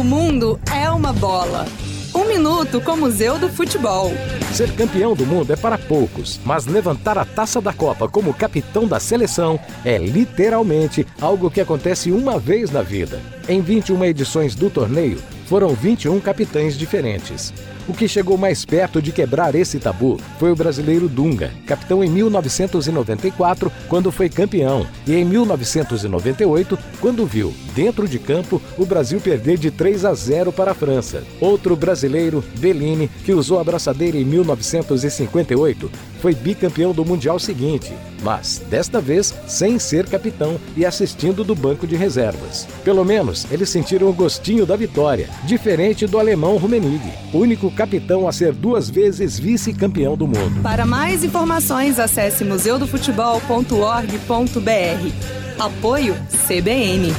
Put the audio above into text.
O mundo é uma bola. Um minuto com o Museu do Futebol. Ser campeão do mundo é para poucos, mas levantar a taça da Copa como capitão da seleção é literalmente algo que acontece uma vez na vida. Em 21 edições do torneio, foram 21 capitães diferentes. O que chegou mais perto de quebrar esse tabu foi o brasileiro Dunga, capitão em 1994, quando foi campeão, e em 1998, quando viu, dentro de campo, o Brasil perder de 3 a 0 para a França. Outro brasileiro, Bellini, que usou a braçadeira em 1958, foi bicampeão do Mundial seguinte, mas desta vez sem ser capitão e assistindo do banco de reservas. Pelo menos eles sentiram o gostinho da vitória, diferente do alemão Rummenigge, único capitão a ser duas vezes vice-campeão do mundo. Para mais informações, acesse museudofutebol.org.br. Apoio CBN.